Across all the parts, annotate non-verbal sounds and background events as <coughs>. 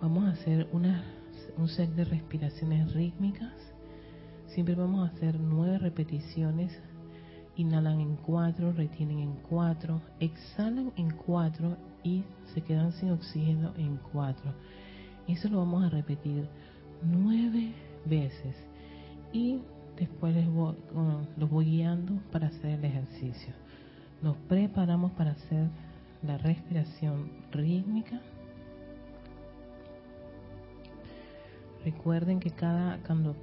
Vamos a hacer una, un set de respiraciones rítmicas. Siempre vamos a hacer nueve repeticiones. Inhalan en cuatro, retienen en cuatro, exhalan en cuatro y se quedan sin oxígeno en cuatro. Eso lo vamos a repetir nueve veces. Y después les voy, los voy guiando para hacer el ejercicio. Nos preparamos para hacer la respiración rítmica. Recuerden que cada, cuando,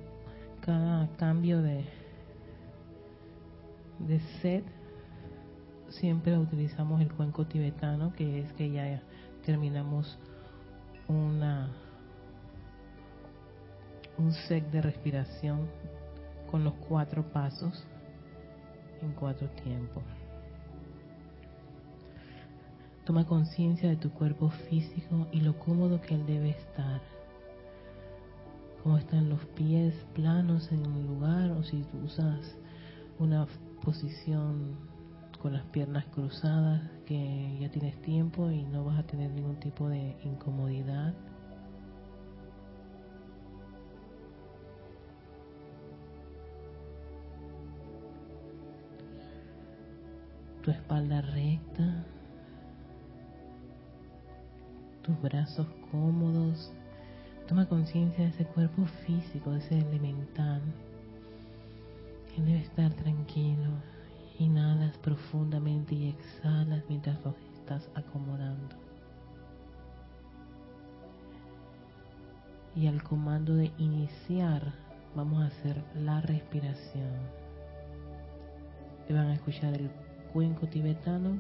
cada cambio de, de set siempre utilizamos el cuenco tibetano, que es que ya terminamos una un set de respiración con los cuatro pasos en cuatro tiempos. Toma conciencia de tu cuerpo físico y lo cómodo que él debe estar. Cómo están los pies planos en un lugar o si usas una posición con las piernas cruzadas que ya tienes tiempo y no vas a tener ningún tipo de incomodidad. Tu espalda recta, tus brazos cómodos. Toma conciencia de ese cuerpo físico, de ese elemental, que debe estar tranquilo. Inhalas profundamente y exhalas mientras lo estás acomodando. Y al comando de iniciar, vamos a hacer la respiración. Y van a escuchar el cuenco tibetano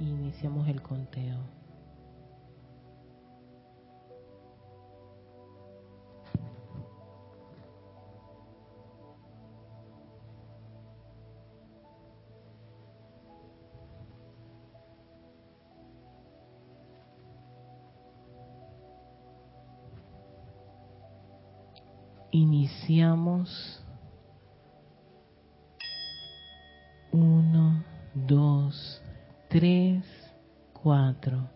y iniciamos el conteo. Iniciamos. Uno, dos, tres, cuatro.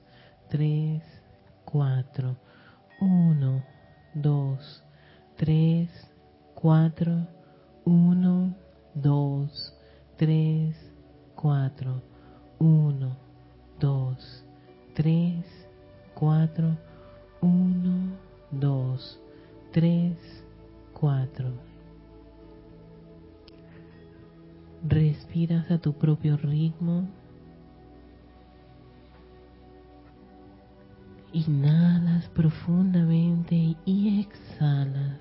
4, 1, 2, 3, 4, 1, 2, 3, 4, 1, 2, 3, 4, 1, 2, 3, 4. Respiras a tu propio ritmo. Inhalas profundamente y exhalas.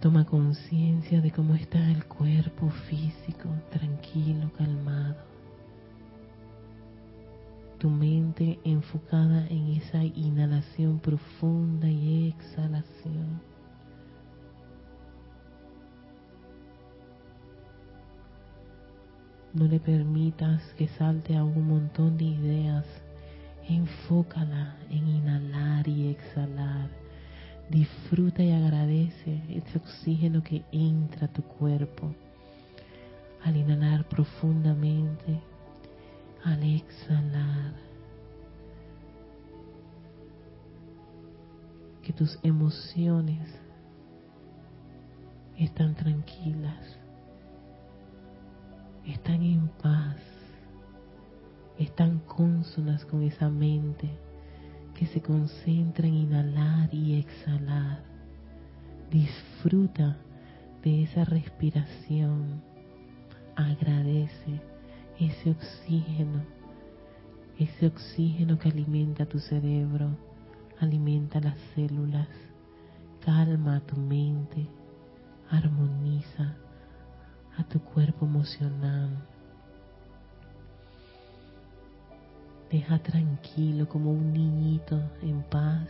Toma conciencia de cómo está el cuerpo físico, tranquilo, calmado. Tu mente enfocada en esa inhalación profunda y exhalación. No le permitas que salte a un montón de ideas. Enfócala en inhalar y exhalar Disfruta y agradece ese oxígeno que entra a tu cuerpo al inhalar profundamente, al exhalar. Que tus emociones están tranquilas, están en paz, están consonas con esa mente que se concentra en inhalar y exhalar. Disfruta de esa respiración. Agradece ese oxígeno, ese oxígeno que alimenta tu cerebro, alimenta las células, calma tu mente, armoniza a tu cuerpo emocional Deja tranquilo como un niñito en paz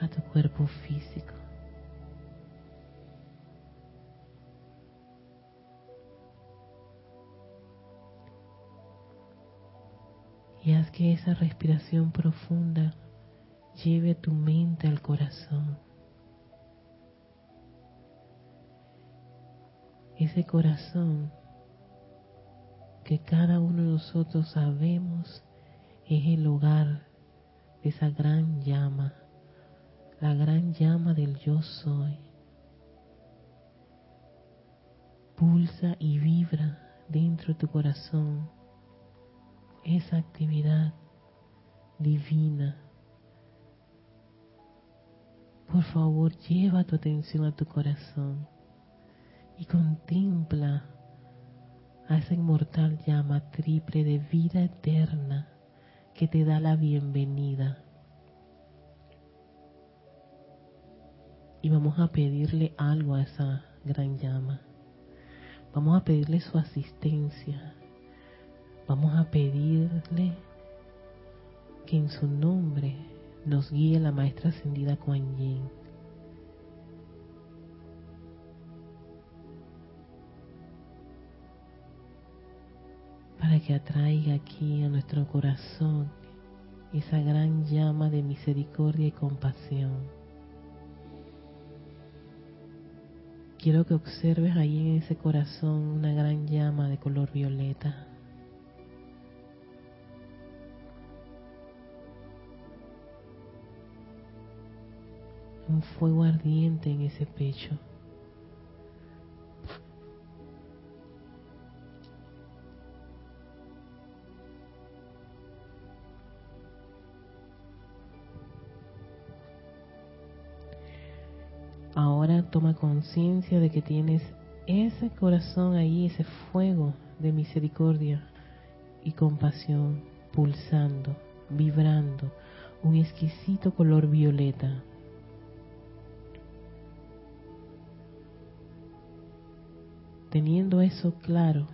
a tu cuerpo físico. Y haz que esa respiración profunda lleve tu mente al corazón. Ese corazón que cada uno de nosotros sabemos es el hogar de esa gran llama, la gran llama del yo soy. Pulsa y vibra dentro de tu corazón esa actividad divina. Por favor, lleva tu atención a tu corazón y contempla a esa inmortal llama triple de vida eterna que te da la bienvenida. Y vamos a pedirle algo a esa gran llama. Vamos a pedirle su asistencia. Vamos a pedirle que en su nombre nos guíe la maestra ascendida Kuan Yin para que atraiga aquí a nuestro corazón esa gran llama de misericordia y compasión. Quiero que observes ahí en ese corazón una gran llama de color violeta. Un fuego ardiente en ese pecho. Ahora toma conciencia de que tienes ese corazón ahí, ese fuego de misericordia y compasión pulsando, vibrando, un exquisito color violeta. Teniendo eso claro,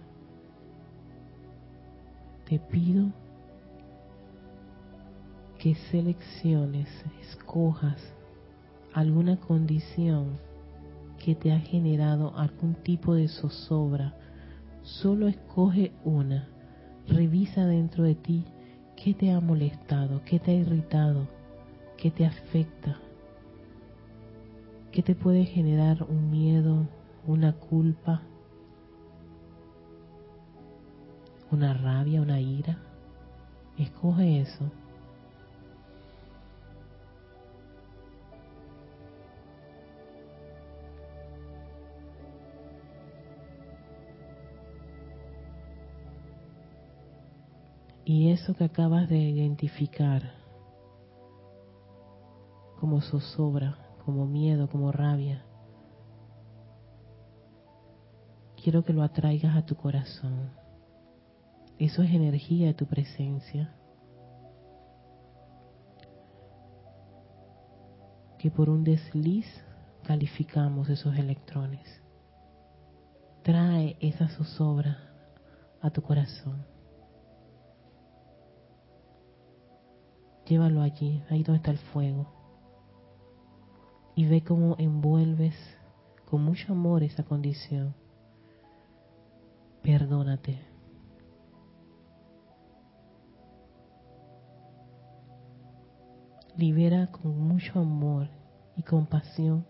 te pido que selecciones, escojas alguna condición que te ha generado algún tipo de zozobra. Solo escoge una. Revisa dentro de ti qué te ha molestado, qué te ha irritado, qué te afecta, qué te puede generar un miedo, una culpa, una rabia, una ira. Escoge eso. Y eso que acabas de identificar como zozobra, como miedo, como rabia, quiero que lo atraigas a tu corazón. Eso es energía de tu presencia. Que por un desliz calificamos esos electrones. Trae esa zozobra a tu corazón. Llévalo allí, ahí donde está el fuego. Y ve cómo envuelves con mucho amor esa condición. Perdónate. Libera con mucho amor y compasión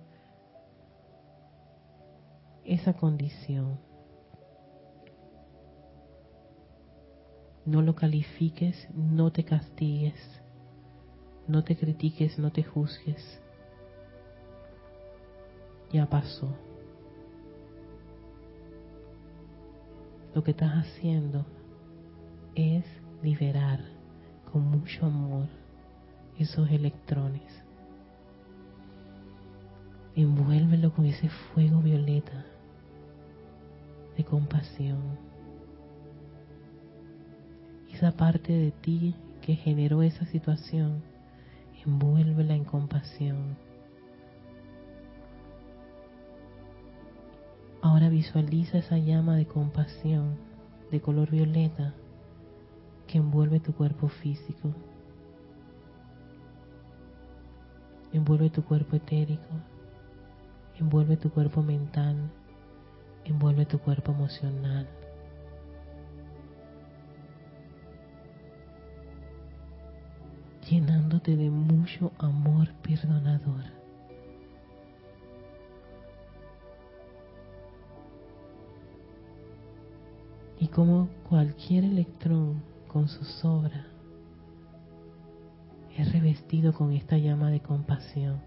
esa condición. No lo califiques, no te castigues no te critiques, no te juzgues. Ya pasó. Lo que estás haciendo es liberar con mucho amor esos electrones. Envuélvelo con ese fuego violeta de compasión. Esa parte de ti que generó esa situación envuélvela en compasión. Ahora visualiza esa llama de compasión de color violeta que envuelve tu cuerpo físico, envuelve tu cuerpo etérico, envuelve tu cuerpo mental, envuelve tu cuerpo emocional. Llenándote de mucho amor perdonador. Y como cualquier electrón con su sobra es revestido con esta llama de compasión.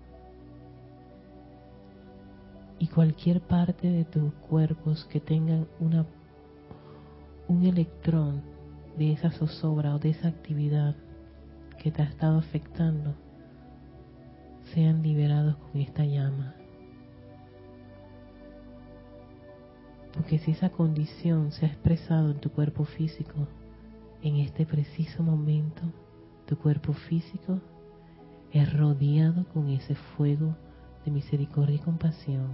Y cualquier parte de tus cuerpos que tengan una, un electrón de esa zozobra o de esa actividad que te ha estado afectando sean liberados con esta llama. Porque si esa condición se ha expresado en tu cuerpo físico, en este preciso momento, tu cuerpo físico es rodeado con ese fuego de misericordia y compasión.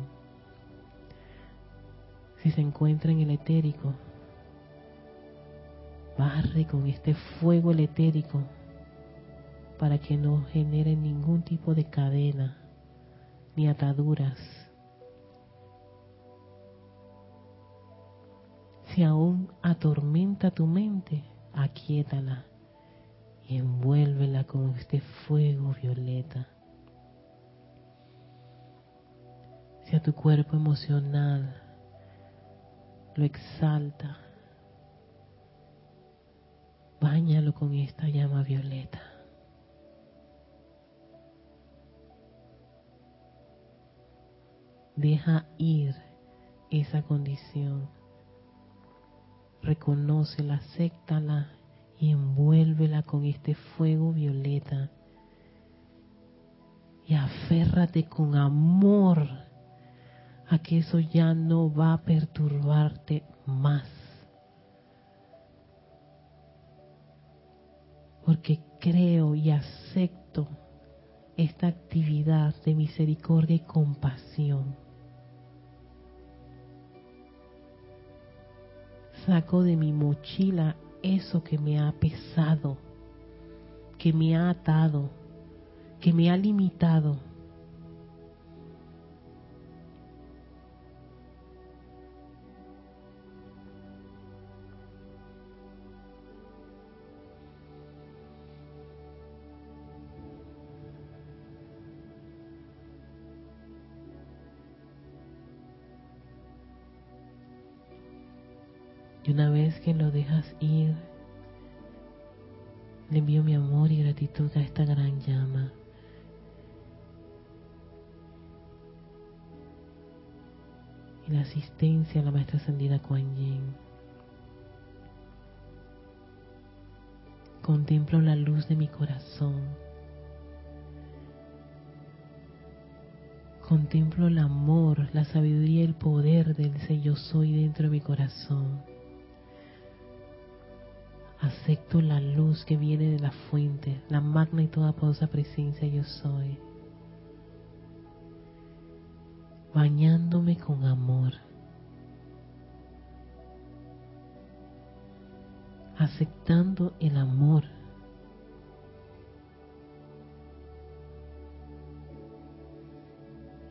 Si se encuentra en el etérico, barre con este fuego el etérico para que no genere ningún tipo de cadena ni ataduras. Si aún atormenta tu mente, aquíétala y envuélvela con este fuego violeta. Si a tu cuerpo emocional lo exalta, báñalo con esta llama violeta. Deja ir esa condición. Reconócela, acéptala y envuélvela con este fuego violeta. y aférrate con amor a que eso ya no va a perturbarte más. Porque creo y acepto esta actividad de misericordia y compasión. Saco de mi mochila eso que me ha pesado, que me ha atado, que me ha limitado Y una vez que lo dejas ir, le envío mi amor y gratitud a esta gran llama. Y la asistencia a la maestra ascendida Kuan Yin. Contemplo la luz de mi corazón. Contemplo el amor, la sabiduría y el poder del ser yo soy dentro de mi corazón. Acepto la luz que viene de la fuente, la magna y toda poderosa presencia yo soy. Bañándome con amor. Aceptando el amor.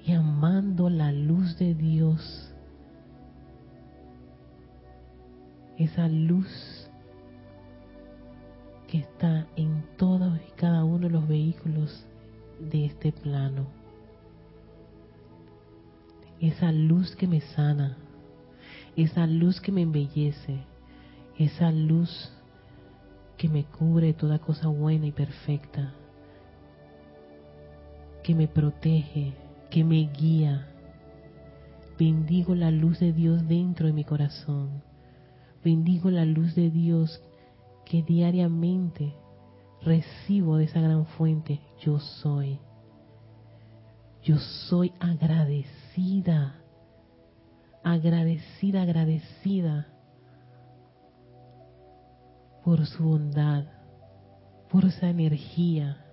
Y amando la luz de Dios. Esa luz que está en todos y cada uno de los vehículos de este plano. Esa luz que me sana, esa luz que me embellece, esa luz que me cubre toda cosa buena y perfecta, que me protege, que me guía. Bendigo la luz de Dios dentro de mi corazón. Bendigo la luz de Dios que diariamente recibo de esa gran fuente, yo soy. Yo soy agradecida, agradecida, agradecida por su bondad, por esa energía,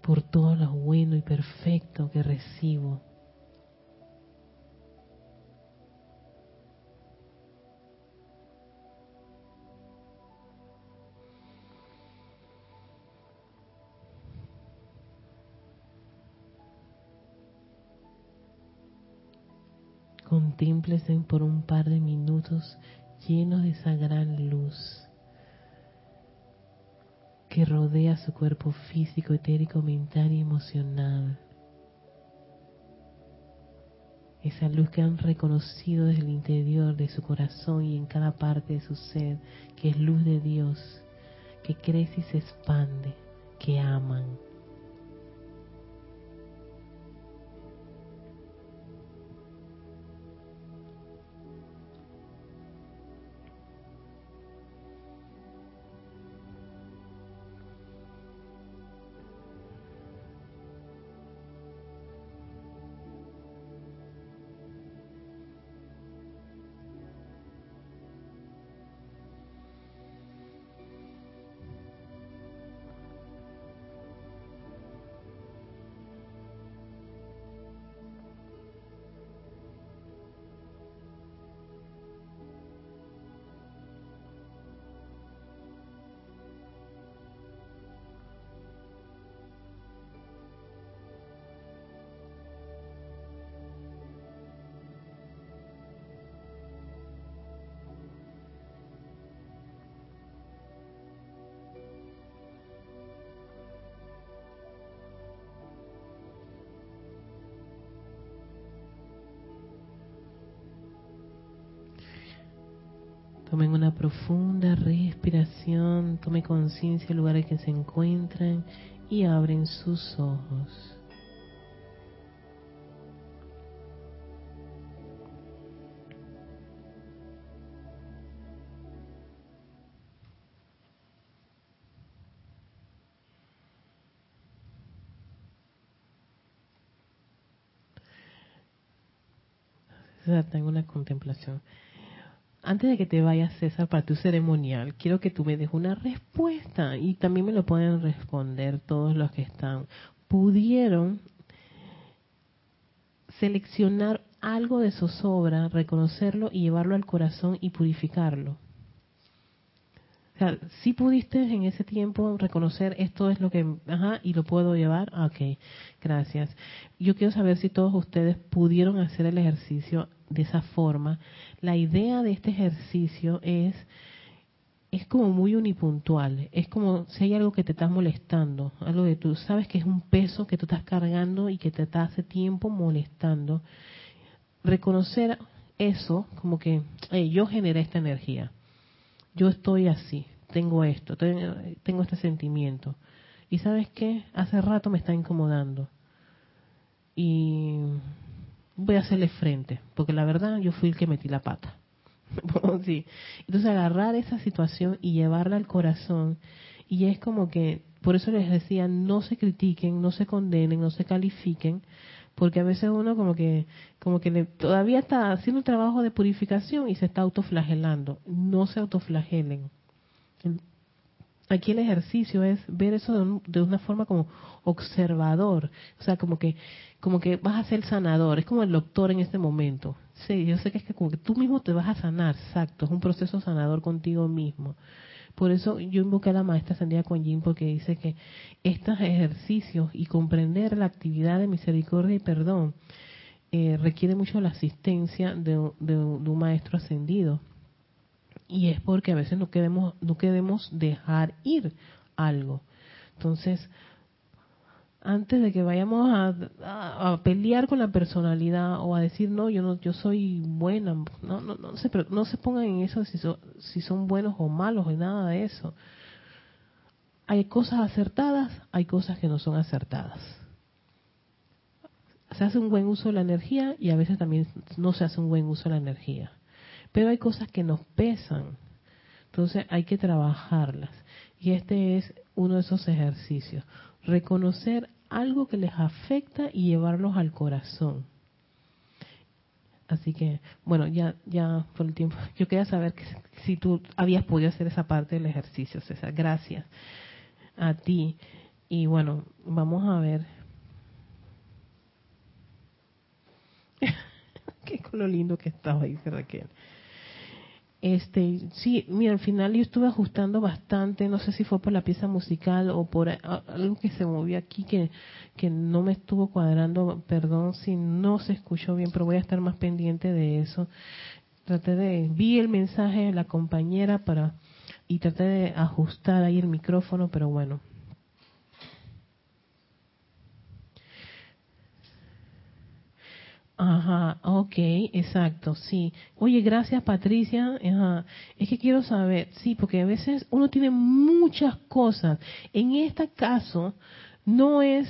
por todo lo bueno y perfecto que recibo. Contémplese por un par de minutos llenos de esa gran luz que rodea su cuerpo físico, etérico, mental y emocional. Esa luz que han reconocido desde el interior de su corazón y en cada parte de su ser, que es luz de Dios, que crece y se expande, que aman. Tomen una profunda respiración, tomen conciencia del lugar en que se encuentran y abren sus ojos. una contemplación. Antes de que te vayas, César, para tu ceremonial, quiero que tú me des una respuesta y también me lo pueden responder todos los que están. ¿Pudieron seleccionar algo de zozobra, reconocerlo y llevarlo al corazón y purificarlo? Si pudiste en ese tiempo reconocer esto es lo que, ajá, y lo puedo llevar, ah, ok, gracias. Yo quiero saber si todos ustedes pudieron hacer el ejercicio de esa forma. La idea de este ejercicio es es como muy unipuntual, es como si hay algo que te está molestando, algo que tú sabes que es un peso que tú estás cargando y que te está hace tiempo molestando. Reconocer eso como que yo generé esta energía, yo estoy así, tengo esto, tengo este sentimiento. Y sabes qué, hace rato me está incomodando. Y voy a hacerle frente, porque la verdad yo fui el que metí la pata. <laughs> sí. Entonces agarrar esa situación y llevarla al corazón, y es como que, por eso les decía, no se critiquen, no se condenen, no se califiquen, porque a veces uno como que como que todavía está haciendo un trabajo de purificación y se está autoflagelando. No se autoflagelen. Aquí el ejercicio es ver eso de, una forma como observador, o sea, como que como que vas a ser sanador, es como el doctor en este momento. Sí, yo sé que es que como que tú mismo te vas a sanar, exacto, es un proceso sanador contigo mismo. Por eso yo invoqué a la maestra Sandía Jin porque dice que estos ejercicios y comprender la actividad de misericordia y perdón eh, requiere mucho la asistencia de, un maestro ascendido. Y es porque a veces no queremos, no queremos dejar ir algo. Entonces, antes de que vayamos a, pelear con la personalidad o a decir no yo no yo soy buena no no no se no se pongan en eso si son, si son buenos o malos ni nada de eso. Hay cosas acertadas hay cosas que no son acertadas. Se hace un buen uso de la energía y a veces también no se hace un buen uso de la energía pero hay cosas que nos pesan entonces hay que trabajarlas y este es uno de esos ejercicios reconocer algo que les afecta y llevarlos al corazón. Así que, bueno, ya, ya por el tiempo, yo quería saber que, si tú habías podido hacer esa parte del ejercicio, César. Gracias a ti. Y bueno, vamos a ver. <laughs> Qué lo lindo que estaba, dice Raquel. Este, sí, mira, al final yo estuve ajustando bastante, no sé si fue por la pieza musical o por algo que se movió aquí que, que no me estuvo cuadrando, perdón si no se escuchó bien, pero voy a estar más pendiente de eso. Traté de, vi el mensaje de la compañera para, y traté de ajustar ahí el micrófono, pero bueno, Ajá, ok, exacto, sí. Oye, gracias Patricia. Ajá. Es que quiero saber, sí, porque a veces uno tiene muchas cosas. En este caso, no es,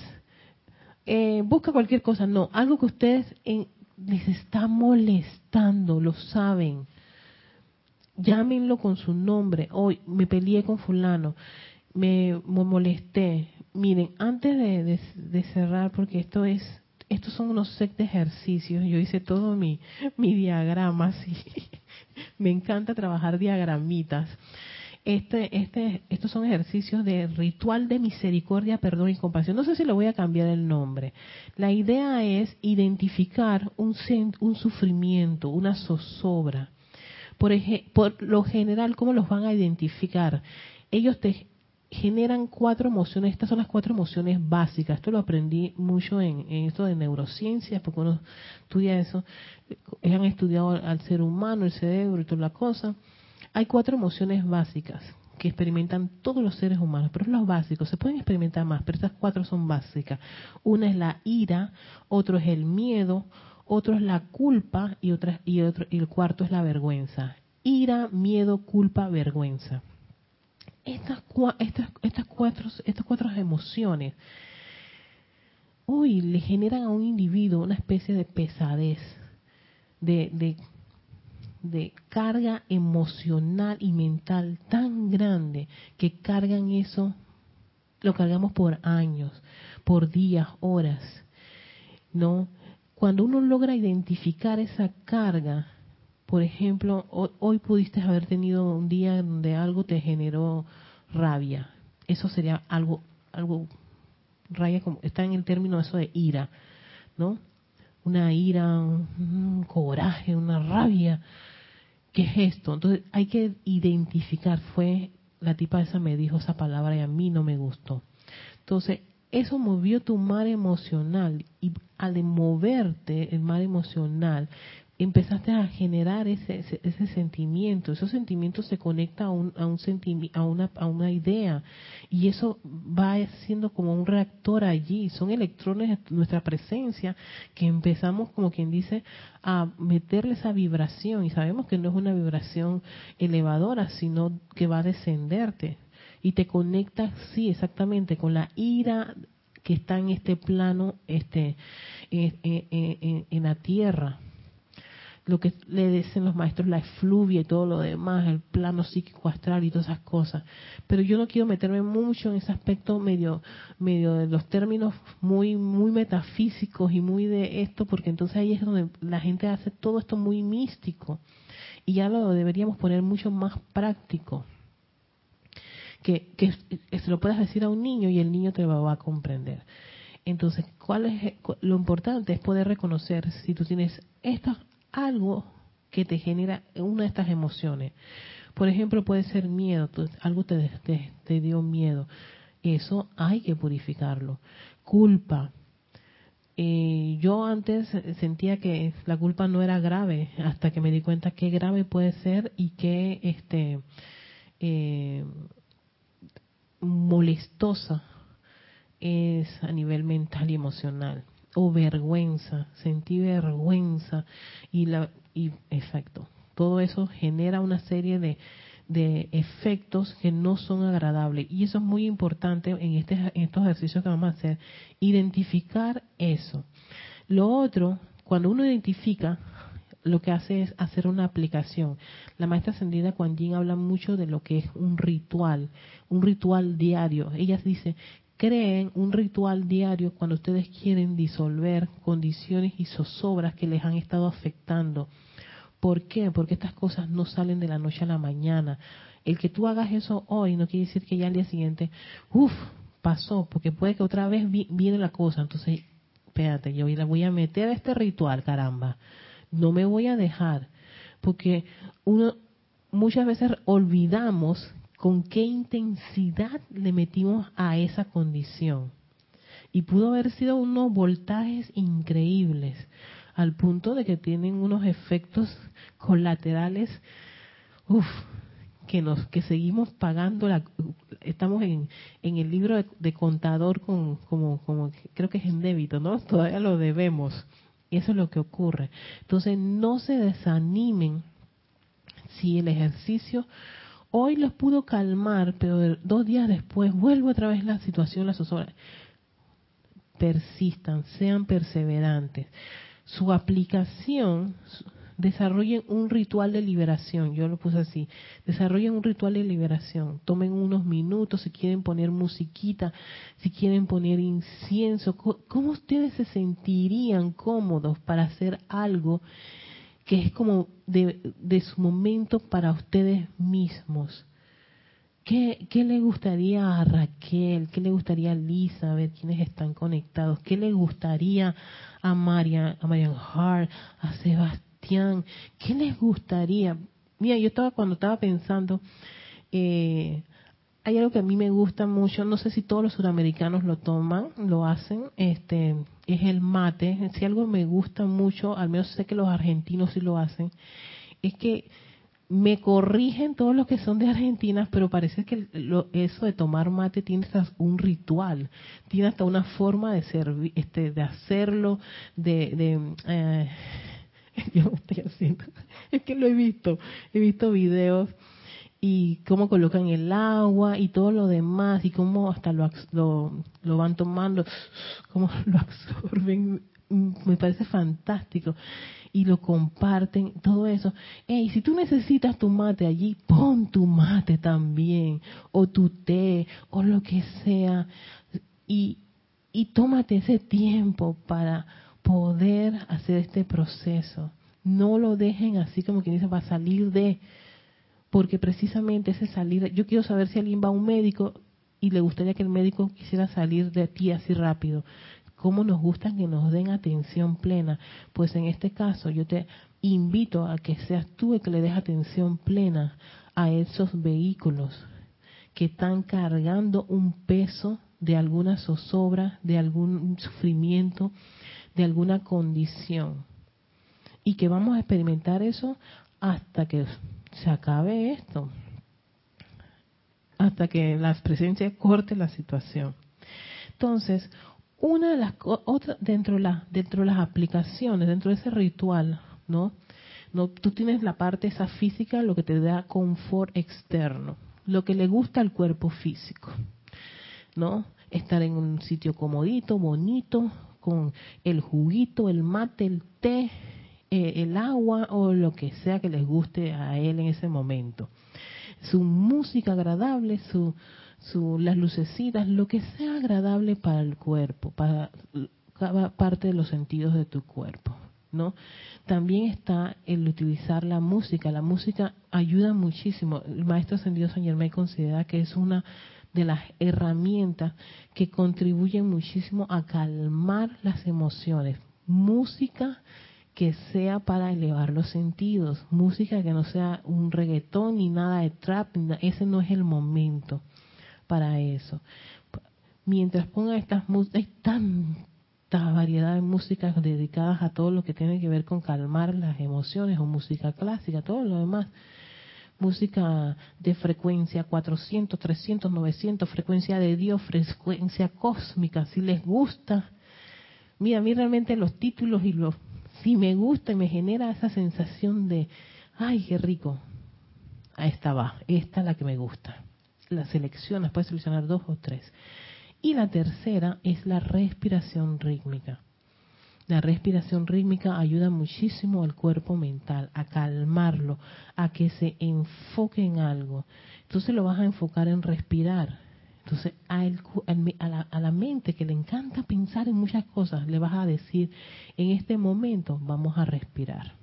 eh, busca cualquier cosa, no, algo que ustedes les está molestando, lo saben. Llámenlo con su nombre. Hoy me peleé con fulano, me, molesté. Miren, antes de cerrar, porque esto es estos son unos set de ejercicios. Yo hice todo mi, mi diagrama. <laughs> Me encanta trabajar diagramitas. Este, este, estos son ejercicios de ritual de misericordia, perdón y compasión. No sé si le voy a cambiar el nombre. La idea es identificar un, un sufrimiento, una zozobra. Por, por lo general, ¿cómo los van a identificar? Ellos te, generan cuatro emociones, estas son las cuatro emociones básicas, esto lo aprendí mucho en, esto de neurociencias, porque uno estudia eso, eh, han estudiado al ser humano, el cerebro y toda la cosa. Hay cuatro emociones básicas que experimentan todos los seres humanos, pero es lo básico, se pueden experimentar más, pero estas cuatro son básicas. Una es la ira, otro es el miedo, otro es la culpa y, otra, y, otro, y el cuarto es la vergüenza. Ira, miedo, culpa, vergüenza estas, estas, estas, cuatro, estas cuatro emociones, uy, le generan a un individuo una especie de pesadez, de, de, de carga emocional y mental tan grande que cargan eso, lo cargamos por años, por días, horas, ¿no? cuando uno logra identificar esa carga, por ejemplo, hoy, pudiste haber tenido un día donde algo te generó rabia. Eso sería algo, algo, rabia como, está en el término eso de ira, ¿no? Una ira, un coraje, una rabia. ¿Qué es esto? Entonces hay que identificar, fue la tipa esa me dijo esa palabra y a mí no me gustó. Entonces, eso movió tu mar emocional y al moverte el mar emocional, empezaste a generar ese, ese, sentimiento. Esos sentimientos se conectan a, un, a, un a, una, a una idea y eso va siendo como un reactor allí. Son electrones de nuestra presencia que empezamos, como quien dice, a meterle esa vibración y sabemos que no es una vibración elevadora, sino que va a descenderte y te conectas, sí, exactamente, con la ira que está en este plano, este, en la tierra lo que le dicen los maestros, la efluvia y todo lo demás, el plano psíquico astral y todas esas cosas. Pero yo no quiero meterme mucho en ese aspecto medio, medio de los términos muy, muy metafísicos y muy de esto, porque entonces ahí es donde la gente hace todo esto muy místico. Y ya lo deberíamos poner mucho más práctico. Que, que, se lo puedas decir a un niño y el niño te va a comprender. Entonces, ¿cuál es lo importante? Es poder reconocer si tú tienes estas algo que te genera una de estas emociones. Por ejemplo, puede ser miedo, algo te, te, dio miedo. Eso hay que purificarlo. Culpa. Eh, yo antes sentía que la culpa no era grave hasta que me di cuenta qué grave puede ser y qué este, eh, molestosa es a nivel mental y emocional o vergüenza, sentí vergüenza y la y exacto, todo eso genera una serie de de efectos que no son agradables y eso es muy importante en este en estos ejercicios que vamos a hacer, identificar eso. Lo otro, cuando uno identifica lo que hace es hacer una aplicación. La maestra ascendida Kuan Yin habla mucho de lo que es un ritual, un ritual diario. Ella dice creen un ritual diario cuando ustedes quieren disolver condiciones y zozobras que les han estado afectando. ¿Por qué? Porque estas cosas no salen de la noche a la mañana. El que tú hagas eso hoy no quiere decir que ya al día siguiente, uff, pasó, porque puede que otra vez viene la cosa. Entonces, espérate, yo la voy a meter a este ritual, caramba. No me voy a dejar. Porque uno muchas veces olvidamos con qué intensidad le metimos a esa condición. Y pudo haber sido unos voltajes increíbles, al punto de que tienen unos efectos colaterales, uff, que nos que seguimos pagando la estamos en, en el libro de, contador con como como creo que es en débito no <laughs> todavía lo debemos. Y eso es lo que ocurre. Entonces no se desanimen si el ejercicio Hoy los pudo calmar, pero dos días después vuelve otra vez la situación, la zozobra. Persistan, sean perseverantes. Su aplicación, desarrollen un ritual de liberación. Yo lo puse así. Desarrollen un ritual de liberación. Tomen unos minutos si quieren poner musiquita, si quieren poner incienso. ¿Cómo ustedes se sentirían cómodos para hacer algo que es como de, su momento para ustedes mismos. ¿Qué, ¿Qué, le gustaría a Raquel? ¿Qué le gustaría a ver quiénes están conectados. ¿Qué le gustaría a Marian, a Marian Hart, a Sebastián? ¿Qué les gustaría? Mira, yo estaba cuando estaba pensando, eh, hay algo que a mí me gusta mucho, no sé si todos los sudamericanos lo toman, lo hacen, este, es el mate. Si algo me gusta mucho, al menos sé que los argentinos sí lo hacen, es que me corrigen todos los que son de Argentina, pero parece que eso de tomar mate tiene hasta un ritual, tiene hasta una forma de servir, este, de hacerlo, de, de eh, <laughs> yo estoy haciendo, <laughs> es que lo he visto, he visto videos y cómo colocan el agua y todo lo demás y cómo hasta lo, lo, van tomando, cómo <laughs> lo absorben, me parece fantástico y lo comparten, todo eso. Hey, si tú necesitas tu mate allí, pon tu mate también, o tu té, o lo que sea, y, y tómate ese tiempo para poder hacer este proceso. No lo dejen así como quien dice, va salir de, porque precisamente ese salir, yo quiero saber si alguien va a un médico y le gustaría que el médico quisiera salir de ti así rápido. ¿Cómo nos gusta que nos den atención plena? Pues en este caso yo te invito a que seas tú el que le des atención plena a esos vehículos que están cargando un peso de alguna zozobra, de algún sufrimiento, de alguna condición. Y que vamos a experimentar eso hasta que se acabe esto, hasta que la presencia corte la situación. Entonces, una de las otras dentro de las dentro de las aplicaciones, dentro de ese ritual, ¿no? No, tú tienes la parte esa física, lo que te da confort externo, lo que le gusta al cuerpo físico, ¿no? Estar en un sitio comodito, bonito, con el juguito, el mate, el té, eh, el agua o lo que sea que les guste a él en ese momento. Su música agradable, su, su, las lucecitas, lo que sea agradable para el cuerpo, para cada parte de los sentidos de tu cuerpo. ¿no? También está el utilizar la música. La música ayuda muchísimo. El maestro ascendido San Germán considera que es una de las herramientas que contribuyen muchísimo a calmar las emociones. Música que sea para elevar los sentidos, música que no sea un reggaetón ni nada de trap, ese no es el momento para eso. Mientras ponga estas músicas, variedad de músicas dedicadas a todo lo que tiene que ver con calmar las emociones o música clásica, todo lo demás. Música de frecuencia 400, 300, 900, frecuencia de Dios, frecuencia cósmica, si les gusta. Mira, a mí realmente los títulos y los, si me gusta y me genera esa sensación de, ay, qué rico. A esta va, esta es la que me gusta. La seleccionas, puedes seleccionar dos o tres. Y la tercera es la respiración rítmica. La respiración rítmica ayuda muchísimo al cuerpo mental, a calmarlo, a que se enfoque en algo. Entonces lo vas a enfocar en respirar. Entonces a, la, a, la, mente que le encanta pensar en muchas cosas, le vas a decir, en este momento vamos a respirar.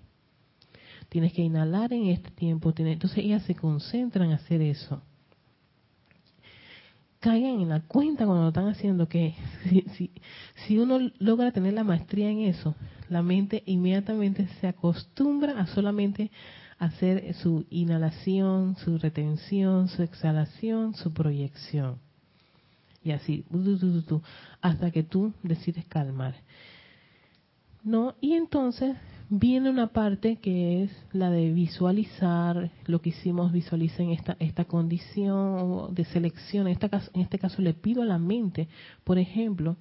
Tienes que inhalar en este tiempo. Entonces ellas se concentran en hacer eso caigan en la cuenta cuando lo están haciendo que <laughs> si, si, si uno logra tener la maestría en eso, la mente inmediatamente se acostumbra a solamente hacer su inhalación, su retención, su exhalación, su proyección. Y así, hasta que tú decides calmar. ¿No? Y entonces viene una parte que es la de visualizar lo que hicimos, visualicen esta, esta condición de selección. En, esta en este caso le pido a la mente, por ejemplo,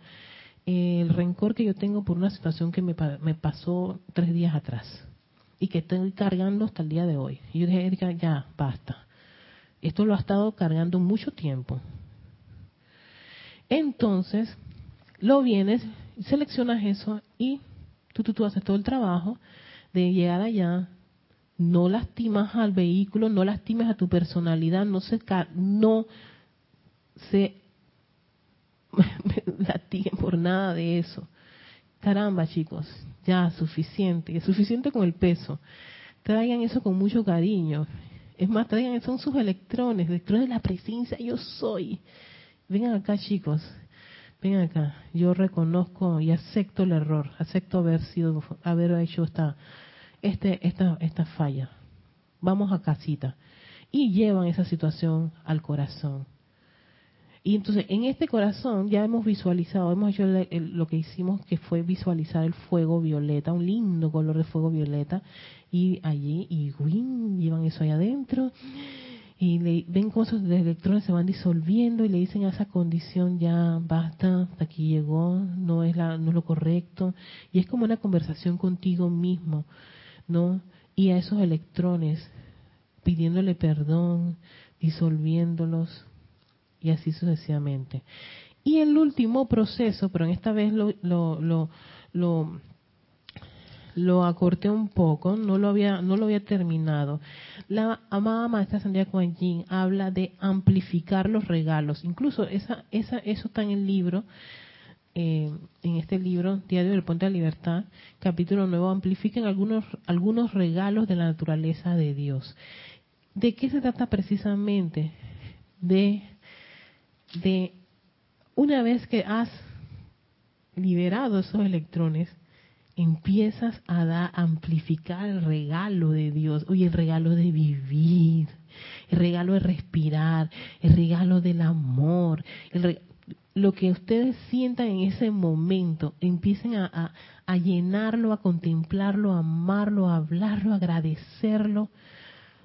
el rencor que yo tengo por una situación que me, me pasó tres días atrás y que estoy cargando hasta el día de hoy. Y yo dije, Erika, ya, basta. Esto lo ha estado cargando mucho tiempo. Entonces, lo vienes, seleccionas eso y Tú, tú, haces todo el trabajo de llegar allá, no lastimas al vehículo, no lastimes a tu personalidad, no se, no se <laughs> latiguen por nada de eso. Caramba, chicos, ya suficiente, es suficiente con el peso. Traigan eso con mucho cariño. Es más, traigan, son sus electrones, electrones de la presencia, yo soy. Vengan acá, chicos, ven acá, yo reconozco y acepto el error, acepto haber sido, haber hecho esta, este, esta, esta falla. Vamos a casita. Y llevan esa situación al corazón. Y entonces en este corazón ya hemos visualizado, hemos hecho lo que hicimos que fue visualizar el fuego violeta, un lindo color de fuego violeta, y allí, y win, llevan eso ahí adentro, y le, ven cómo esos electrones se van disolviendo y le dicen a esa condición ya basta, hasta aquí llegó, no es, la, no es lo correcto. Y es como una conversación contigo mismo, ¿no? Y a esos electrones pidiéndole perdón, disolviéndolos y así sucesivamente. Y el último proceso, pero en esta vez lo, lo, lo, lo lo acorté un poco, no lo había, no lo había terminado. La amada maestra Sandra Kuan Yin habla de amplificar los regalos. Incluso esa, esa, eso está en el libro eh, en este libro, Diario del Puente de la Libertad, capítulo nuevo, amplifiquen algunos, algunos regalos de la naturaleza de Dios. ¿De qué se trata precisamente? De, de una vez que has liberado esos electrones, empiezas a dar, amplificar el regalo de Dios. Oye, el regalo de vivir, el regalo de respirar, el regalo del amor, lo que ustedes sientan en ese momento, empiecen a, a, llenarlo, a contemplarlo, a amarlo, a hablarlo, a agradecerlo,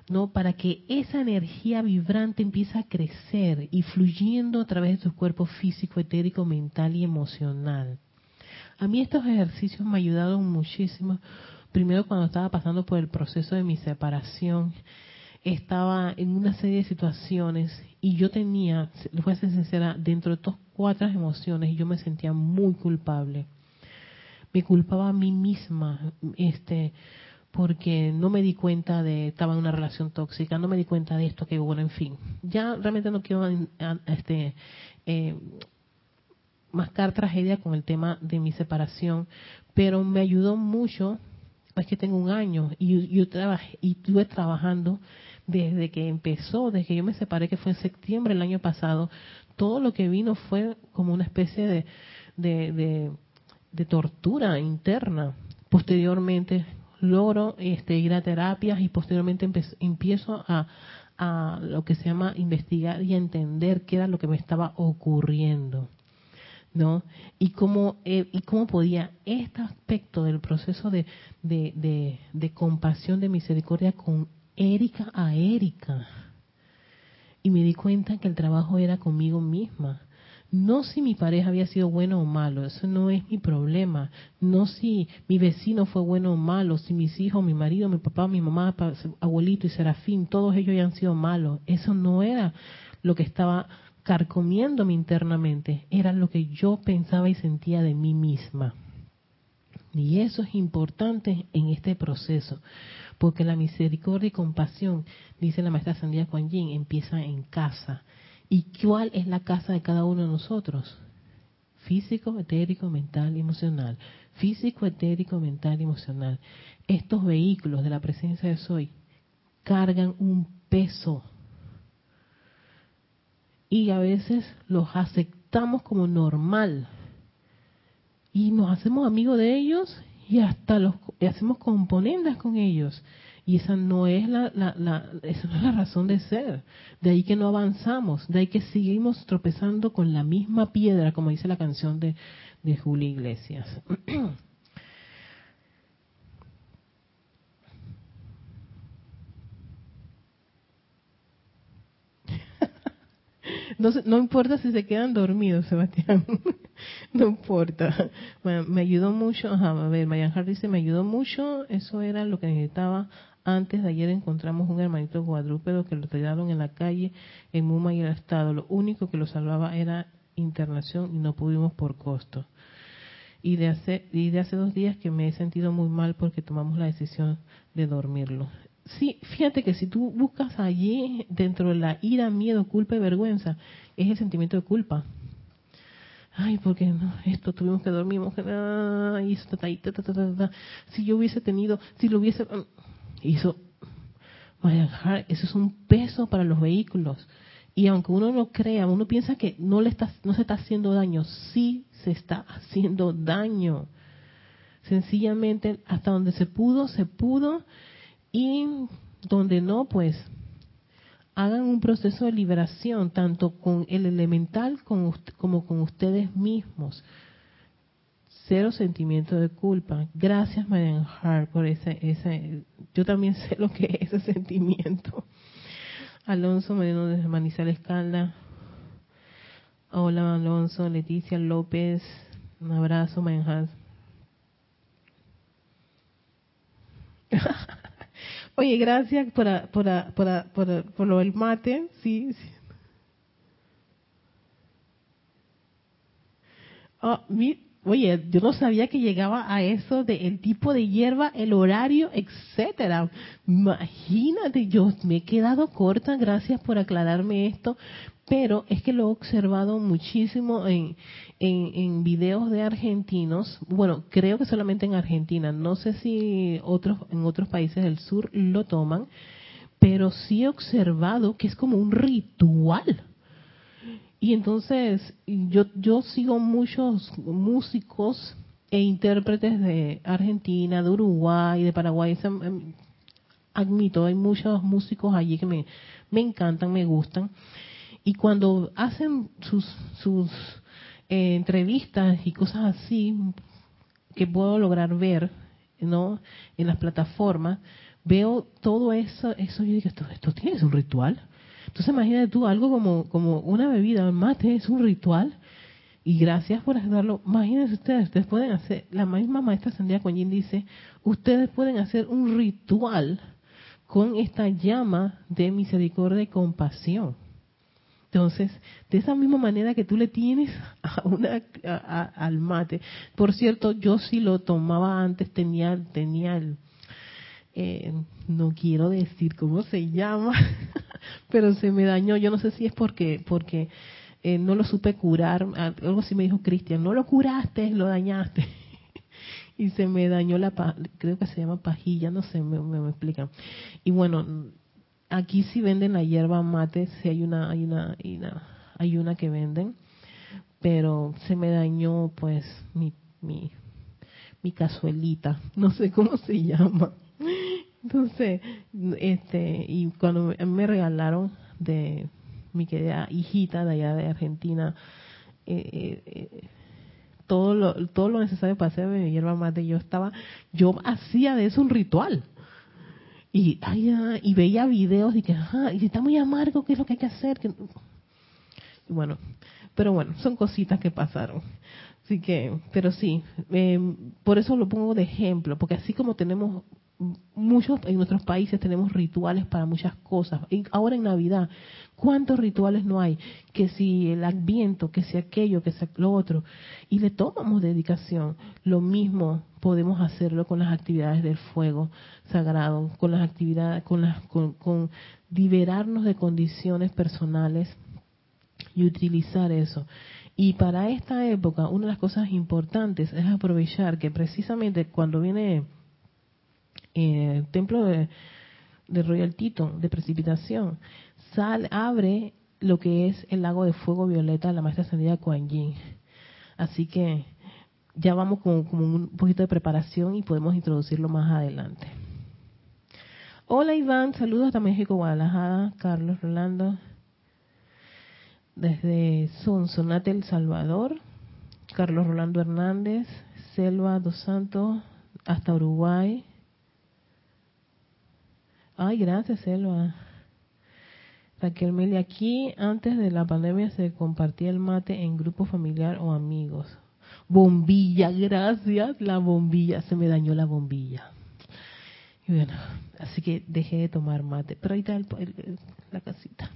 ¿no? Para que esa energía vibrante empiece a crecer y fluyendo a través de su cuerpo físico, etérico, mental y emocional. A mí estos ejercicios me ayudaron muchísimo. Primero cuando estaba pasando por el proceso de mi separación, estaba en una serie de situaciones y yo tenía, les voy a ser sincera, dentro de estas cuatro emociones yo me sentía muy culpable. Me culpaba a mí misma, este, porque no me di cuenta de estaba en una relación tóxica, no me di cuenta de esto, que bueno, en fin. Ya realmente no quiero este, eh, mascar tragedia con el tema de mi separación, pero me ayudó mucho, es que tengo un año y yo trabajé, y estuve trabajando desde que empezó, desde que yo me separé, que fue en septiembre del año pasado, todo lo que vino fue como una especie de, de, de, tortura interna. Posteriormente logro este, ir a terapias y posteriormente empiezo a, a lo que se llama investigar y entender qué era lo que me estaba ocurriendo. ¿No? Y cómo, eh, y cómo podía este aspecto del proceso de, de, de, compasión, de misericordia con Erika a Erika. Y me di cuenta que el trabajo era conmigo misma. No si mi pareja había sido bueno o malo, eso no es mi problema. No si mi vecino fue bueno o malo, si mis hijos, mi marido, mi papá, mi mamá, abuelito y Serafín, todos ellos ya han sido malos. Eso no era lo que estaba carcomiéndome internamente era lo que yo pensaba y sentía de mí misma. Y eso es importante en este proceso, porque la misericordia y compasión, dice la maestra Sandía Kuan Yin, empieza en casa. ¿Y cuál es la casa de cada uno de nosotros? Físico, etérico, mental emocional. Físico, etérico, mental emocional. Estos vehículos de la presencia de Soy cargan un peso y a veces los aceptamos como normal. Y nos hacemos amigos de ellos y hasta los hacemos componendas con ellos. Y esa no es la, la, la, esa no es la razón de ser. De ahí que no avanzamos de ahí que seguimos tropezando con la misma piedra como dice la canción de, de Julio Iglesias <clears throat> No, importa si se quedan dormidos, <laughs> Sebastián. no importa. me ayudó mucho. a ver, Mayanjar dice, me ayudó mucho. Eso era lo que necesitaba. Antes de ayer encontramos un hermanito cuadrúpedo que lo tiraron en la calle en Muma y el Estado. Lo único que lo salvaba era internación y no pudimos por costo. Y de, hace, y de hace dos días que me he sentido muy mal porque tomamos la decisión de dormirlo sí, fíjate que si tú buscas allí dentro de la ira, miedo, culpa y vergüenza, es el sentimiento de culpa. Ay, porque no, esto tuvimos que dormir, ay, eso, si yo hubiese tenido, si lo hubiese, mm, hizo, eso es un peso para los vehículos. Y aunque uno no crea, uno piensa que no le está, no se está haciendo daño, sí se está haciendo daño. Sencillamente, hasta donde se pudo, se pudo, y donde no, pues hagan un proceso de liberación, tanto con el elemental como, con ustedes mismos. Cero sentimiento de culpa. Gracias, Marian Hart, por ese, ese. Yo también <laughs> sé lo que es ese sentimiento. Alonso Moreno de Manizales Calda. Hola, Alonso. Leticia López. Un abrazo, Marian Hart. <laughs> Oye, gracias por, por, por, por, por lo del mate. Sí, sí. Oh, oye, yo no sabía que llegaba a eso de el tipo de hierba, el horario, etcétera. Imagínate, yo me he quedado corta, gracias por aclararme esto, pero es que lo he observado muchísimo en, en, videos de argentinos, bueno, creo que solamente en Argentina, no sé si otros en otros países del sur lo toman, pero sí he observado que es como un ritual y entonces yo, yo sigo muchos músicos e intérpretes de Argentina, de Uruguay, de Paraguay. Em, admito, hay muchos músicos allí que me, me encantan, me gustan. Y cuando hacen sus, sus eh, entrevistas y cosas así, que puedo lograr ver, ¿no? En las plataformas, veo todo eso, eso yo digo, esto, esto tiene un ritual. Entonces imagínate tú algo como, como una bebida, el mate es un ritual. Y gracias por hacerlo. Imagínense ustedes, ustedes pueden hacer, la misma maestra Sandra Coñín dice, ustedes pueden hacer un ritual con esta llama de misericordia y compasión. Entonces, de esa misma manera que tú le tienes <laughs> a una, al mate. Por cierto, yo sí lo tomaba antes, tenía, tenía el, eh, no quiero decir cómo se llama, <laughs> pero se me dañó. Yo no sé si es porque porque eh, no lo supe curar. Algo así me dijo Cristian, no lo curaste, lo dañaste. <laughs> y se me dañó la, creo que se llama pajilla, no sé, me, me, explican. Y bueno, aquí sí venden la hierba mate, sí hay una, hay una, hay una, hay una que venden, pero se me dañó pues mi, mi, cazuelita, <laughs> no sé cómo se llama. Entonces, este, y cuando me regalaron de mi querida hijita de allá de Argentina, eh, eh, eh, todo lo todo lo necesario para hacer mi hierba mate, yo estaba, yo hacía de eso un ritual. Y, y veía videos y que, ajá, y está muy amargo, ¿qué es lo que hay que hacer? Que, bueno, pero bueno, son cositas que pasaron. Así que, pero sí, por eso lo pongo de ejemplo, porque así como tenemos muchos en nuestros países tenemos rituales para muchas cosas. ahora en Navidad, ¿cuántos rituales no hay? Que si el adviento, que si aquello, que si lo otro. Y le tomamos dedicación. Lo mismo podemos hacerlo con las actividades del fuego sagrado, con las actividades, con, las, con liberarnos de condiciones personales y utilizar eso. Y para esta época, una de las cosas importantes es aprovechar que precisamente cuando viene el templo de, Royal Tito, de precipitación, sal, abre lo que es el lago de fuego violeta la maestra ascendida Kuan Yin. Así que ya vamos con, un poquito de preparación y podemos introducirlo más adelante. Hola Iván, saludos hasta México, Guadalajara, Carlos Rolando, desde Sonsonate, El Salvador, Carlos Rolando Hernández, Selva dos Santos, hasta Uruguay, Ay, gracias, Selva. Raquel Meli, aquí antes de la pandemia se compartía el mate en grupo familiar o amigos. Bombilla, gracias, la bombilla. Se me dañó la bombilla. Y bueno, así que dejé de tomar mate. Pero ahí está la casita.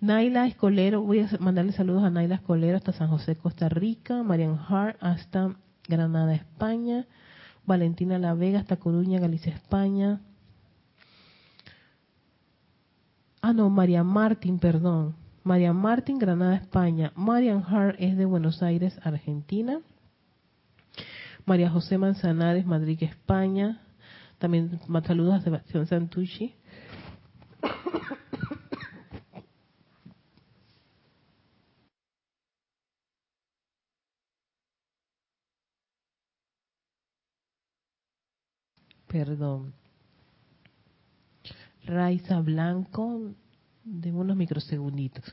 Naila Escolero, voy a mandarle saludos a Naila Escolero hasta San José, Costa Rica. Marian Hart hasta Granada, España. Valentina La Vega hasta Coruña, Galicia, España. Ah, no, María Martín, perdón. María Martín, Granada, España. Marian Hart es de Buenos Aires, Argentina. María José Manzanares, Madrid, España. También saludos a Sebastián Santucci. <coughs> Perdón. Raiza Blanco, de unos microsegunditos.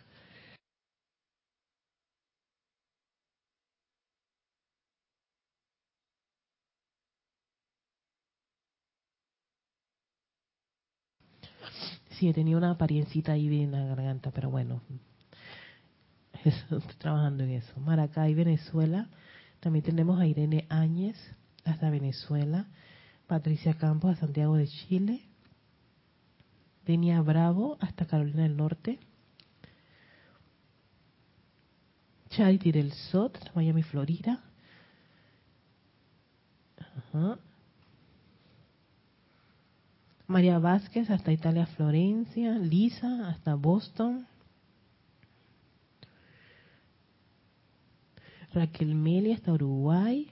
Sí, tenido una apariencita ahí en la garganta, pero bueno, estoy trabajando en eso. Maracay, Venezuela. También tenemos a Irene Áñez, hasta Venezuela. Patricia Campos, a Santiago de Chile. Denia Bravo hasta Carolina del Norte. Charity del Sot, Miami, Florida. María Vázquez hasta Italia, Florencia. Lisa hasta Boston. Raquel Meli hasta Uruguay.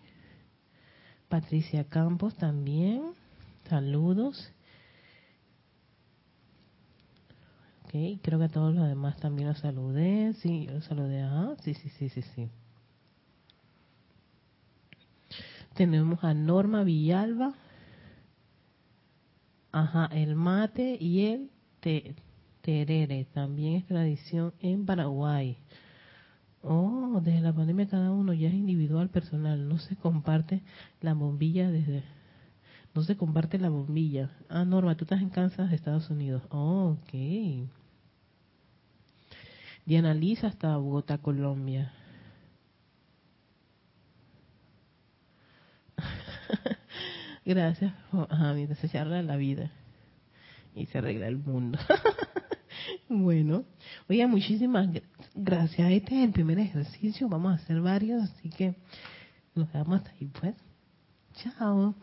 Patricia Campos también. Saludos. Creo que a todos los demás también los saludé. Sí, los saludé. Ajá, sí, sí, sí, sí, sí. Tenemos a Norma Villalba. Ajá, el mate y el terere. También es tradición en Paraguay. Oh, desde la pandemia cada uno ya es individual, personal. No se comparte la bombilla desde... No se comparte la bombilla. Ah, Norma, tú estás en Kansas, Estados Unidos. Oh, ok. Diana Lisa hasta Bogotá, Colombia. <laughs> Gracias. Ajá, mientras se arregla la vida y se arregla el mundo. <laughs> bueno, oiga, muchísimas gracias. Este es el primer ejercicio. Vamos a hacer varios, así que nos vemos ahí pues. Chao.